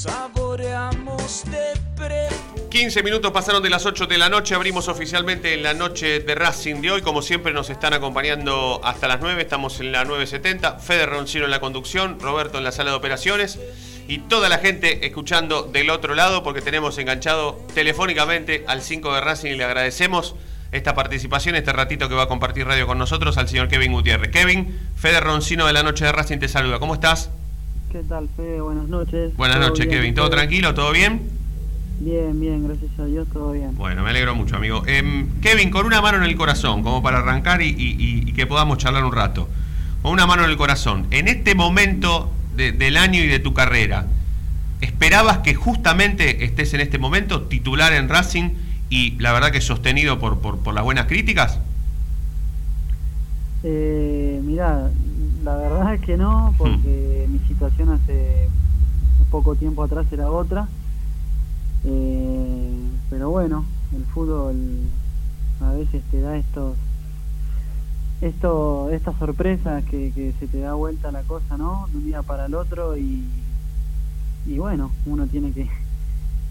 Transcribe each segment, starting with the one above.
Saboreamos de 15 minutos pasaron de las 8 de la noche, abrimos oficialmente en la noche de Racing de hoy, como siempre nos están acompañando hasta las 9, estamos en la 9.70, Fede Roncino en la conducción, Roberto en la sala de operaciones y toda la gente escuchando del otro lado porque tenemos enganchado telefónicamente al 5 de Racing y le agradecemos esta participación, este ratito que va a compartir radio con nosotros al señor Kevin Gutiérrez. Kevin, Fede Roncino de la noche de Racing te saluda, ¿cómo estás? ¿Qué tal, Fede? Buenas noches. Buenas noches, Kevin. ¿Todo tranquilo? ¿Todo bien? Bien, bien, gracias a Dios, todo bien. Bueno, me alegro mucho, amigo. Em, Kevin, con una mano en el corazón, como para arrancar y, que podamos charlar un rato. Con una mano en el corazón. En este momento del año y de tu carrera, ¿esperabas que justamente estés en este momento titular en Racing y la verdad que sostenido por, por, las buenas críticas? Eh, mirá, la verdad es que no, porque mi situación hace poco tiempo atrás era otra. Eh, pero bueno, el fútbol a veces te da estos esto estas sorpresas que, que se te da vuelta la cosa, ¿no? De un día para el otro y, y bueno, uno tiene que,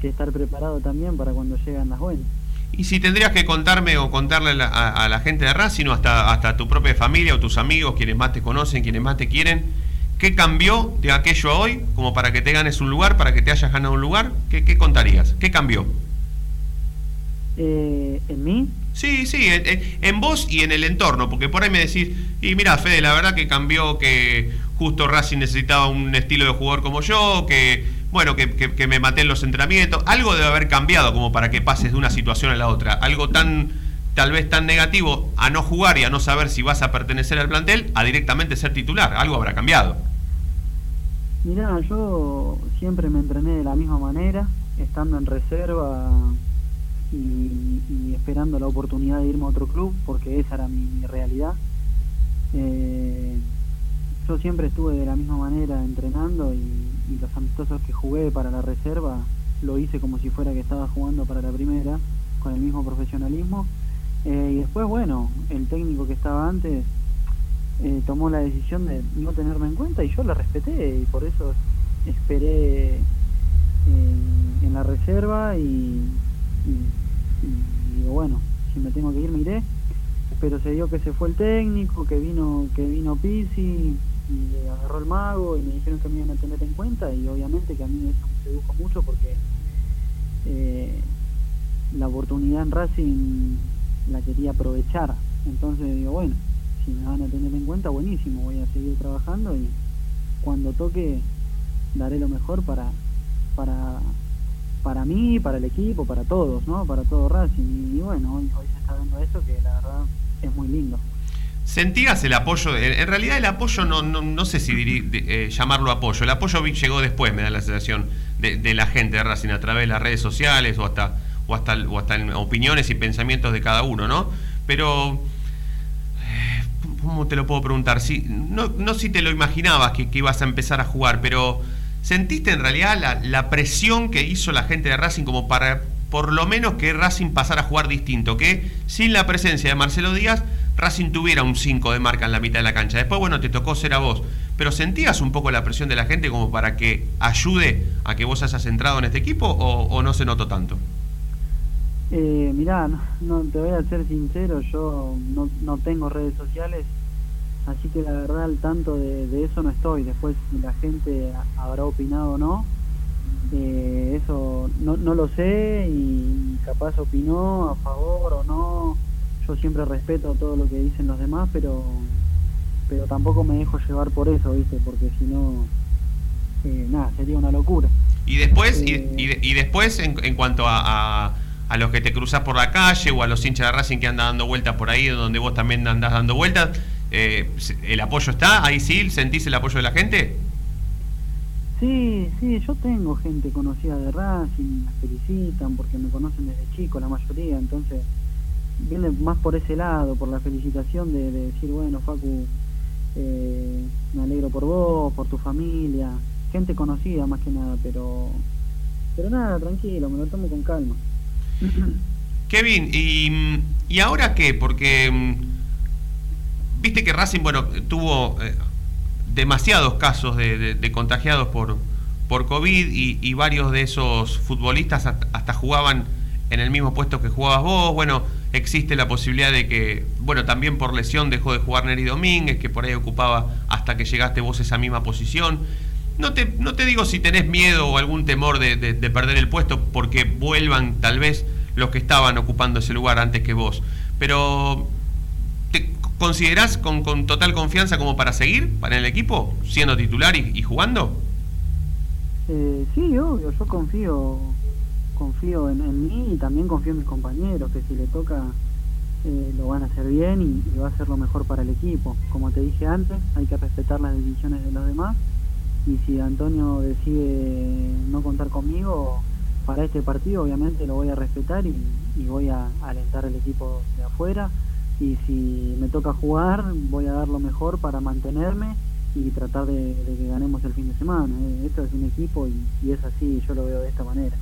que estar preparado también para cuando llegan las buenas. Y si tendrías que contarme o contarle a, la gente de Racing o hasta, hasta tu propia familia o tus amigos, quienes más te conocen, quienes más te quieren, ¿qué cambió de aquello a hoy como para que te ganes un lugar, para que te hayas ganado un lugar? ¿Qué, qué contarías? ¿Qué cambió? Eh, ¿En mí? Sí, sí, en, vos y en el entorno, porque por ahí me decís, y mira, Fede, la verdad que cambió que justo Racing necesitaba un estilo de jugador como yo, que bueno, que, me maté en los entrenamientos. Algo debe haber cambiado como para que pases de una situación a la otra. Algo tan, tal vez tan negativo a no jugar y a no saber si vas a pertenecer al plantel, a directamente ser titular. Algo habrá cambiado. Mirá, yo siempre me entrené de la misma manera, estando en reserva y, esperando la oportunidad de irme a otro club, porque esa era mi, realidad. Eh, yo siempre estuve de la misma manera entrenando y, los amistosos que jugué para la reserva lo hice como si fuera que estaba jugando para la primera, con el mismo profesionalismo. Eh, y después, bueno, el técnico que estaba antes eh, tomó la decisión de no tenerme en cuenta y yo la respeté y por eso esperé eh, en la reserva y, digo, bueno, si me tengo que ir, me iré. Pero se dio que se fue el técnico, que vino, que vino Pisi y agarró el mago y me dijeron que me iban a tener en cuenta y obviamente que a mí eso me sedujo mucho porque eh, la oportunidad en Racing la quería aprovechar. Entonces digo, bueno, si me van a tener en cuenta, buenísimo, voy a seguir trabajando y cuando toque daré lo mejor para para para mí, para el equipo, para todos, ¿no? Para todo Racing. Y, bueno, hoy, hoy se está viendo esto que la verdad es muy lindo. ¿Sentías el apoyo? En realidad el apoyo no, no, sé si eh, llamarlo apoyo. El apoyo llegó después, me da la sensación, de, la gente de Racing a través de las redes sociales o hasta, o hasta, o hasta en opiniones y pensamientos de cada uno, ¿no? Pero, eh, ¿cómo te lo puedo preguntar? Si, no, no si te lo imaginabas que, que ibas a empezar a jugar, pero ¿sentiste en realidad la presión que hizo la gente de Racing como para por lo menos que Racing pasara a jugar distinto, que sin la presencia de Marcelo Díaz, Racing tuviera un 5 de marca en la mitad de la cancha. Después, bueno, te tocó ser a vos, pero ¿sentías un poco la presión de la gente como para que ayude a que vos hayas entrado en este equipo o, no se notó tanto? Eh, mirá, no, te voy a ser sincero, yo no, tengo redes sociales, así que la verdad al tanto de, eso no estoy. Después la gente habrá opinado o no, eh, eso no, no lo sé y capaz opinó a favor o no. Yo siempre respeto todo lo que dicen los demás, pero pero tampoco me dejo llevar por eso, ¿viste? Porque si no, eh, nada, sería una locura. Y después, y, eh, después en, cuanto a, a, los que te cruzas por la calle o a los hinchas de Racing que andan dando vueltas por ahí, donde vos también andás dando vueltas, ¿el apoyo está? ¿Ahí sí sentís el apoyo de la gente? Sí, sí, yo tengo gente conocida de Racing, me felicitan porque me conocen desde chico la mayoría, entonces viene más por ese lado, por la felicitación de, decir, bueno, Facu, eh, me alegro por vos, por tu familia, gente conocida más que nada, pero pero nada, tranquilo, me lo tomo con calma. Kevin, ¿y, y ahora qué? Porque mm, viste que Racing, bueno, tuvo... Eh, demasiados casos de, contagiados por, por COVID y, varios de esos futbolistas hasta, jugaban en el mismo puesto que jugabas vos. Bueno, existe la posibilidad de que, bueno, también por lesión dejó de jugar Neri Domínguez, que por ahí ocupaba hasta que llegaste vos esa misma posición. No te, no te digo si tenés miedo o algún temor de, perder el puesto porque vuelvan tal vez los que estaban ocupando ese lugar antes que vos, pero ¿te considerás con, total confianza como para seguir para el equipo, siendo titular y jugando? Eh, sí, obvio, yo confío confío en, mí y también confío en mis compañeros, que si le toca eh, lo van a hacer bien y, va a ser lo mejor para el equipo. Como te dije antes, hay que respetar las decisiones de los demás y si Antonio decide no contar conmigo para este partido, obviamente lo voy a respetar y, voy a alentar al equipo de afuera y si me toca jugar voy a dar lo mejor para mantenerme y tratar de, que ganemos el fin de semana. Eh, esto es un equipo y, es así, yo lo veo de esta manera.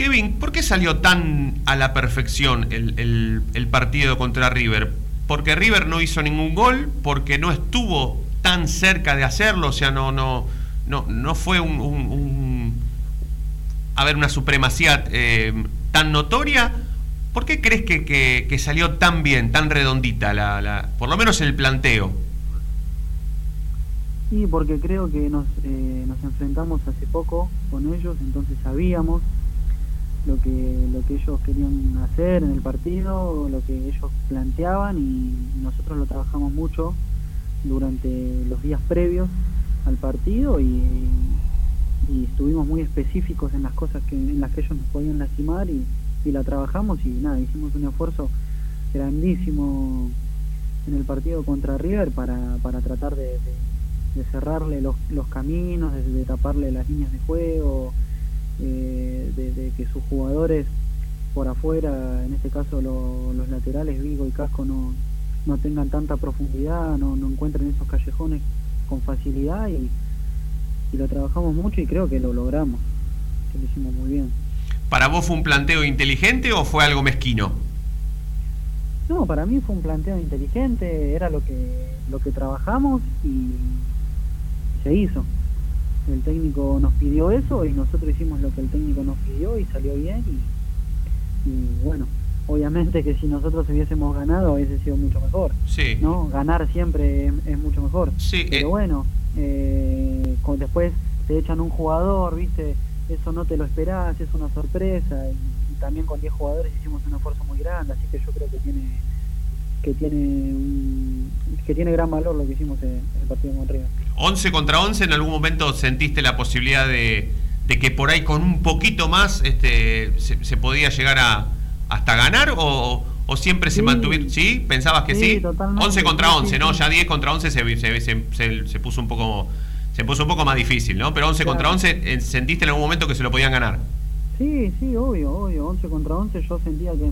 Kevin, ¿por qué salió tan a la perfección el, partido contra River? ¿Porque River no hizo ningún gol? ¿Porque no estuvo tan cerca de hacerlo? O sea, no, no, no, no fue un, a ver, una supremacía eh, tan notoria. ¿Por qué crees que, salió tan bien, tan redondita, la, por lo menos el planteo? Sí, porque creo que nos, eh, nos enfrentamos hace poco con ellos, entonces sabíamos lo que, lo que ellos querían hacer en el partido, lo que ellos planteaban y nosotros lo trabajamos mucho durante los días previos al partido y, estuvimos muy específicos en las cosas que, en las que ellos nos podían lastimar y, la trabajamos y nada, hicimos un esfuerzo grandísimo en el partido contra River para, para tratar de de cerrarle los, los caminos, de, taparle las líneas de juego, eh, de, que sus jugadores por afuera, en este caso los laterales, Vigo y Casco, no, no tengan tanta profundidad, no, no encuentren esos callejones con facilidad y, y lo trabajamos mucho y creo que lo logramos, que lo hicimos muy bien. ¿Para vos fue un planteo inteligente o fue algo mezquino? No, para mí fue un planteo inteligente, era lo que, lo que trabajamos y, se hizo. El técnico nos pidió eso y nosotros hicimos lo que el técnico nos pidió y salió bien y, bueno, obviamente que si nosotros hubiésemos ganado hubiese sido mucho mejor. Sí. ¿no? Ganar siempre es, mucho mejor. Sí, Pero eh. bueno, eh, después te echan un jugador, ¿viste? Eso no te lo esperás, es una sorpresa. Y, también con 10 jugadores hicimos un esfuerzo muy grande, así que yo creo que tiene que tiene que tiene gran valor lo que hicimos en el partido con River. 11 contra 11, ¿en algún momento sentiste la posibilidad de, que por ahí con un poquito más este, se, podía llegar a hasta ganar o, siempre se mantuvieron? ¿Sí? ¿Pensabas que sí? 11 contra 11, ¿no? Ya 10 contra 11 se, se, puso un poco se puso un poco más difícil, ¿no? Pero 11 contra 11, eh, ¿sentiste en algún momento que se lo podían ganar? Sí, sí, obvio, obvio. 11 contra 11 yo sentía que,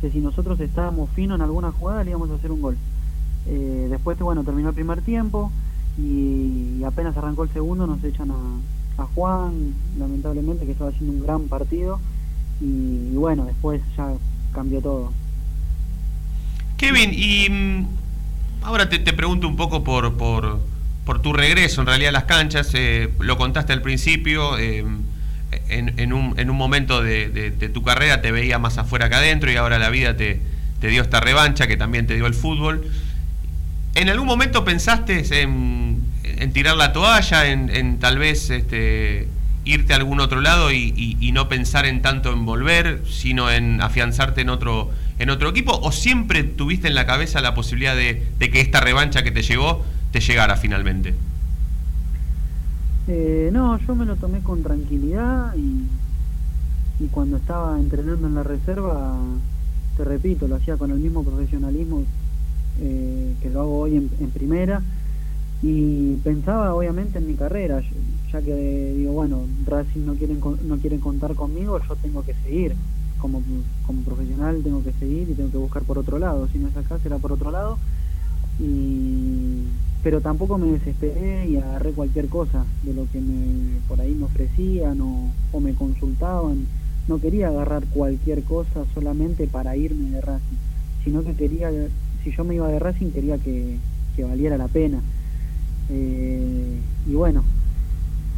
que si nosotros estábamos finos en alguna jugada le íbamos a hacer un gol. Eh, después, bueno, terminó el primer tiempo y, apenas arrancó el segundo nos echan a, Juan, lamentablemente, que estaba haciendo un gran partido y, bueno, después ya cambió todo. Kevin, y mm, ahora te, pregunto un poco por, por, por, tu regreso en realidad a las canchas, eh, lo contaste al principio. Eh, en, un, en, un, momento de, tu carrera te veía más afuera que adentro y ahora la vida te, te dio esta revancha que también te dio el fútbol. ¿En algún momento pensaste en, tirar la toalla, en, tal vez este, irte a algún otro lado y, no pensar en tanto en volver, sino en afianzarte en otro, en otro equipo? ¿O siempre tuviste en la cabeza la posibilidad de, que esta revancha que te llegó te llegara finalmente? Eh, no, yo me lo tomé con tranquilidad y, y cuando estaba entrenando en la reserva, te repito, lo hacía con el mismo profesionalismo eh, que lo hago hoy en, primera, y pensaba obviamente en mi carrera, ya que digo, bueno, Racing no quieren, no quieren contar conmigo, yo tengo que seguir, como, como profesional tengo que seguir y tengo que buscar por otro lado, si no es acá será por otro lado, y pero tampoco me desesperé y agarré cualquier cosa de lo que me, por ahí me ofrecían o me consultaban. No quería agarrar cualquier cosa solamente para irme de Racing, sino que quería si yo me iba de Racing quería que, valiera la pena. Eh, y bueno,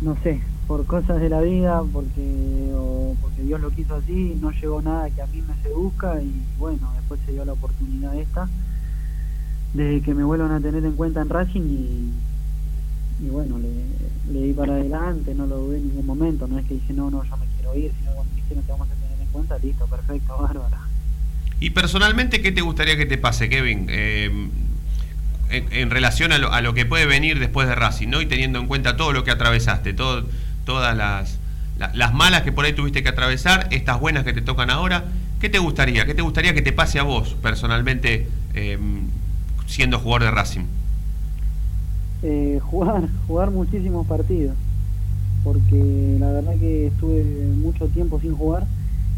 no sé, por cosas de la vida, porque, porque Dios lo quiso así, no llegó nada que a mí me seduzca y bueno, después se dio la oportunidad esta de que me vuelvan a tener en cuenta en Racing y, y bueno, le, di para adelante, no lo dudé en ningún momento, no es que dije no, no, yo me quiero ir, sino cuando me dijeron te vamos a tener en cuenta, listo, perfecto, bárbara. Y personalmente, ¿qué te gustaría que te pase, Kevin? Eh, en, relación a lo, a lo, que puede venir después de Racing, ¿no? Y teniendo en cuenta todo lo que atravesaste, todas las, las malas que por ahí tuviste que atravesar, estas buenas que te tocan ahora, ¿qué te gustaría? ¿Qué te gustaría que te pase a vos personalmente em, siendo jugador de Racing? Eh, jugar, jugar muchísimos partidos, porque la verdad que estuve mucho tiempo sin jugar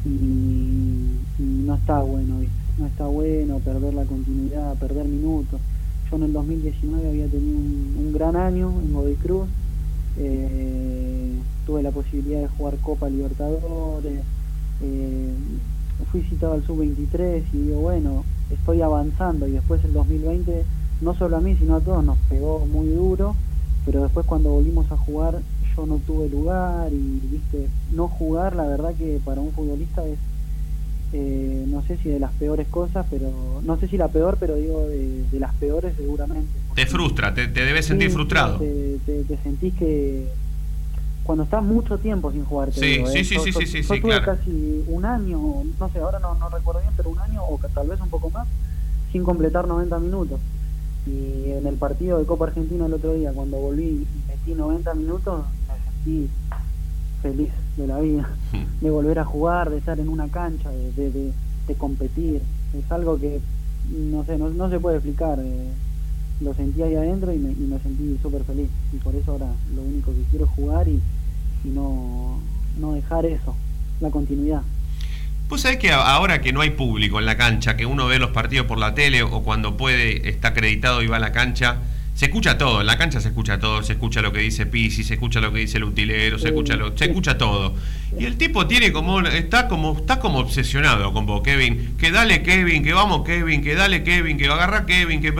y, no está bueno, no está bueno perder la continuidad, perder minutos yo en el 2019 había tenido un, gran año en Godoy Cruz. Eh, tuve la posibilidad de jugar Copa Libertadores. Eh, fui citado al Sub-23 y digo, bueno, estoy avanzando. Y después el 2020, no solo a mí, sino a todos, nos pegó muy duro. Pero después cuando volvimos a jugar, yo no tuve lugar y, viste, no jugar, la verdad que para un futbolista es eh, no sé si de las peores cosas, pero no sé si la peor, pero digo de, las peores seguramente. Te frustra, te, debes sentir frustrado. Te, sentís que cuando estás mucho tiempo sin jugar, sí, sí, sí, sí, sí, sí, tuve casi un año, no sé, ahora no, no recuerdo bien, pero un año o tal vez un poco más, sin completar 90 minutos. Y en el partido de Copa Argentina el otro día, cuando volví y metí 90 minutos, sentí feliz de la vida, de volver a jugar, de estar en una cancha, de, de, competir. Es algo que, no sé, no, se puede explicar. Eh, lo sentí ahí adentro y me, y me sentí súper feliz. Y por eso ahora lo único que quiero es jugar y, y no, no dejar eso, la continuidad. Pues sabés que ahora que no hay público en la cancha, que uno ve los partidos por la tele o cuando puede, está acreditado y va a la cancha, se escucha todo, en la cancha se escucha todo, se escucha lo que dice Pisi, se escucha lo que dice el utilero, se escucha lo, se escucha todo. Y el tipo tiene como, está como, está como obsesionado con vos, Kevin, que dale Kevin, que vamos Kevin, que dale Kevin, que agarra Kevin, que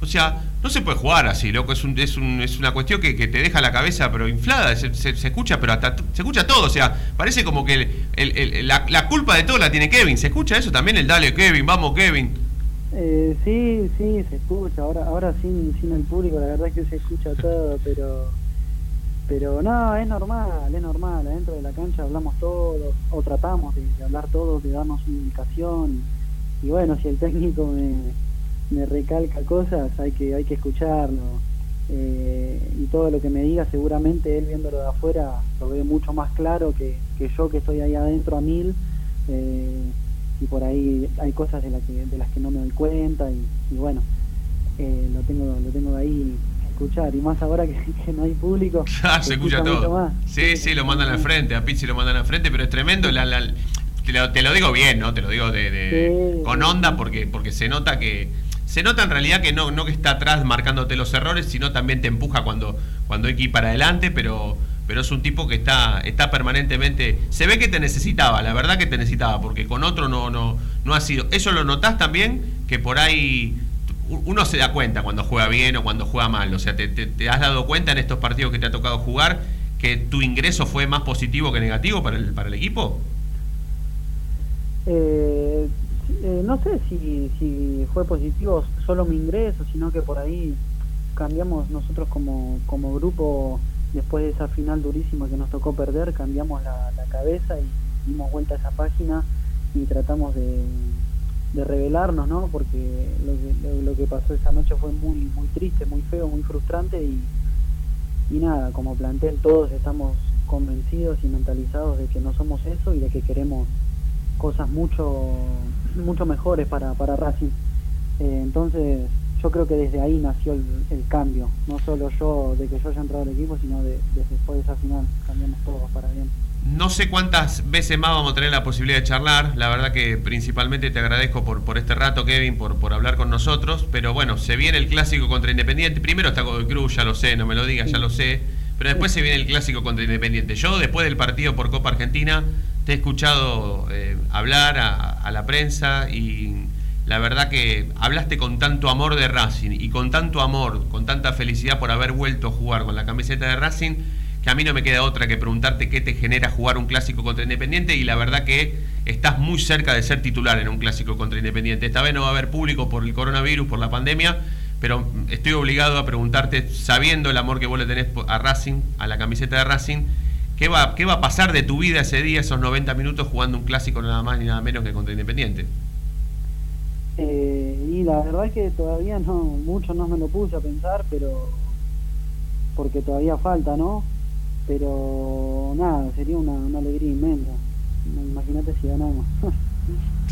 o sea, no se puede jugar así, loco, es un, es, un, es una cuestión que, te deja la cabeza pero inflada, se, escucha, pero hasta se escucha todo, o sea, parece como que la, la culpa de todo la tiene Kevin, se escucha eso también el dale Kevin, vamos Kevin. Eh, sí, sí, se escucha. Ahora, ahora sin, sin el público, la verdad es que se escucha todo, pero, pero no, es normal, es normal. Dentro de la cancha hablamos todos, o tratamos de, hablar todos, de darnos una indicación. Y, bueno, si el técnico me, me recalca cosas, hay que, hay que escucharlo. Eh, y todo lo que me diga, seguramente él viéndolo de afuera lo ve mucho más claro que, que yo que estoy ahí adentro a mil. Eh, y por ahí hay cosas de, que, de las que no me doy cuenta y, bueno, eh, lo tengo lo tengo ahí que escuchar y más ahora que, no hay público. se, escucha, todo. Sí, sí, lo mandan al frente, a Pizzi lo mandan al frente, pero es tremendo. La, te, lo, digo bien, ¿no? Te lo digo de, con onda porque, porque se nota que se nota en realidad que no, no que está atrás marcándote los errores, sino también te empuja cuando, cuando hay que ir para adelante, pero pero es un tipo que está, está permanentemente. Se ve que te necesitaba, la verdad que te necesitaba, porque con otro no, no, no ha sido. ¿Eso lo notás también? Que por ahí uno se da cuenta cuando juega bien o cuando juega mal. O sea, ¿te, te, has dado cuenta en estos partidos que te ha tocado jugar que tu ingreso fue más positivo que negativo para el, para el equipo? Eh, eh, no sé si, si fue positivo solo mi ingreso, sino que por ahí cambiamos nosotros como, como grupo después de esa final durísima que nos tocó perder, cambiamos la, cabeza y dimos vuelta a esa página y tratamos de, de revelarnos, ¿no? Porque lo que, pasó esa noche fue muy, muy triste, muy feo, muy frustrante y, y nada, como plantel todos estamos convencidos y mentalizados de que no somos eso y de que queremos cosas mucho, mucho mejores para, para Racing. Eh, entonces yo creo que desde ahí nació el, cambio, no solo yo de que yo haya entrado al equipo, sino de, desde después de esa final cambiamos todos para bien. No sé cuántas veces más vamos a tener la posibilidad de charlar. La verdad que principalmente te agradezco por, por este rato, Kevin, por, por hablar con nosotros. Pero bueno, se viene el clásico contra Independiente. Primero está Godoy Cruz, ya lo sé, no me lo digas, ya lo sé. Pero después se viene el clásico contra Independiente. Yo, después del partido por Copa Argentina, te he escuchado eh, hablar a, a la prensa y la verdad que hablaste con tanto amor de Racing y con tanto amor, con tanta felicidad por haber vuelto a jugar con la camiseta de Racing, que a mí no me queda otra que preguntarte qué te genera jugar un clásico contra Independiente y la verdad que estás muy cerca de ser titular en un clásico contra Independiente. Esta vez no va a haber público por el coronavirus, por la pandemia, pero estoy obligado a preguntarte, sabiendo el amor que vos le tenés a Racing, a la camiseta de Racing, ¿qué va, qué va a pasar de tu vida ese día, esos 90 minutos jugando un clásico nada más ni nada menos que contra Independiente? Eh, y la verdad es que todavía no, mucho no me lo puse a pensar, pero porque todavía falta, ¿no? Pero nada, sería una, una alegría inmensa. Imagínate si ganamos.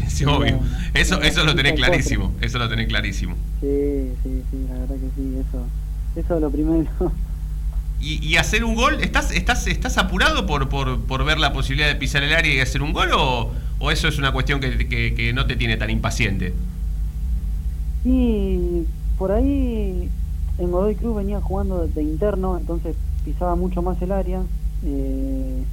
Sí, obvio. Eso, eso lo tenés clarísimo. Eso lo tenés clarísimo. Sí, sí, sí, la verdad que sí. Eso, eso es lo primero. ¿Y, y hacer un gol? ¿Estás, estás, estás apurado por, por, por ver la posibilidad de pisar el área y hacer un gol o, o eso es una cuestión que, que, que no te tiene tan impaciente? Y por ahí en Godoy Cruz venía jugando de interno, entonces pisaba mucho más el área eh,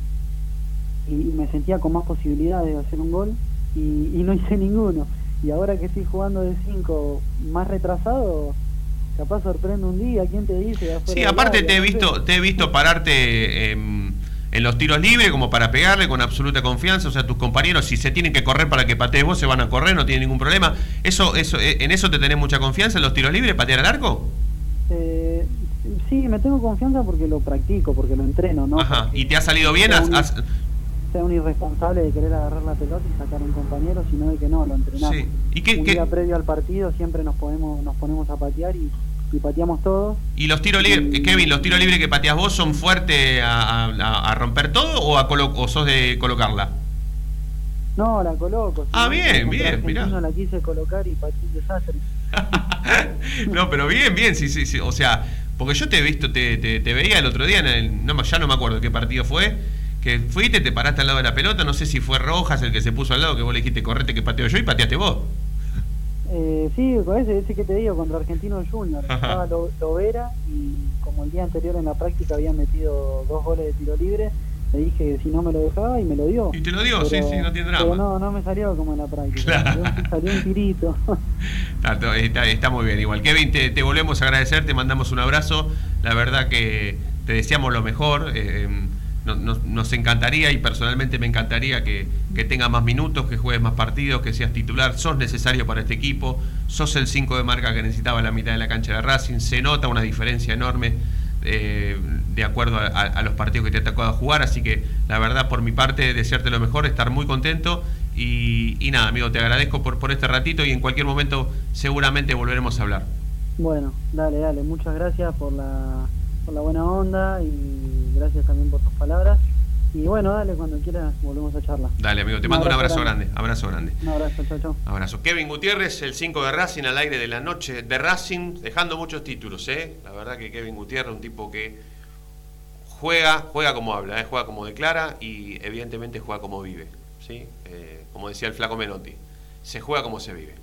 y, me sentía con más posibilidades de hacer un gol y, y no hice ninguno. Y ahora que estoy jugando de 5 más retrasado, capaz sorprende un día, ¿quién te dice? Sí, aparte te he visto, te he visto pararte en, en, los tiros libres como para pegarle con absoluta confianza, o sea, tus compañeros si se tienen que correr para que patees vos se van a correr, no tiene ningún problema. Eso, eso, ¿En eso te tenés mucha confianza en los tiros libres, patear al arco? Eh, sí, me tengo confianza porque lo practico, porque lo entreno, ¿no? Ajá, ¿y te ha salido bien? Sea un, ¿Has... sea un irresponsable de querer agarrar la pelota y sacar a un compañero, sino de que no, lo entrenamos. Sí. ¿Y qué, un qué... día previo al partido siempre nos ponemos, nos ponemos a patear y, y pateamos todos. ¿Y los tiros libres, y... Kevin, los tiros libres que pateas vos son fuertes a, a, a romper todo o, a colo o sos de colocarla? No, la coloco. Ah, bien, bien, mirá. la quise colocar y pateé un desastre. no, pero bien, bien, sí, sí, sí. O sea, porque yo te he visto, te, te, te veía el otro día, en el, no, ya no me acuerdo qué partido fue, que fuiste, te paraste al lado de la pelota, no sé si fue Rojas el que se puso al lado, que vos le dijiste correte que pateo yo y pateaste vos. Eh, sí, con ese, ese que te digo, contra Argentino Junior. Estaba Lovera y como el día anterior en la práctica había metido dos goles de tiro libre le dije que si no me lo dejaba y me lo dio. Y te lo dio, pero, sí, sí, no tiene drama. Pero no, no me salió como en la práctica. Claro. Salió, un tirito. está, está, está, muy bien, igual. Kevin, te, te, volvemos a agradecer, te mandamos un abrazo. La verdad que te deseamos lo mejor. Eh, nos, encantaría y personalmente me encantaría que, que tengas más minutos, que juegues más partidos, que seas titular. Sos necesario para este equipo. Sos el 5 de marca que necesitaba la mitad de la cancha de Racing. Se nota una diferencia enorme eh, de acuerdo a, a, los partidos que te ha tocado jugar. Así que la verdad, por mi parte, desearte lo mejor, estar muy contento. Y, y nada, amigo, te agradezco por, por este ratito y en cualquier momento seguramente volveremos a hablar. Bueno, dale, dale. Muchas gracias por la, por la buena onda y gracias también por tus palabras. Y bueno, dale, cuando quieras volvemos a charlar. Dale, amigo, te mando un abrazo, un abrazo grande. grande. Abrazo grande. Un abrazo, chao, chao. Abrazo. Kevin Gutiérrez, el 5 de Racing al aire de la noche de Racing, dejando muchos títulos, ¿eh? La verdad que Kevin Gutiérrez, un tipo que juega, juega como habla, ¿eh? juega como declara y evidentemente juega como vive, ¿sí? Eh, como decía el flaco Menotti, se juega como se vive.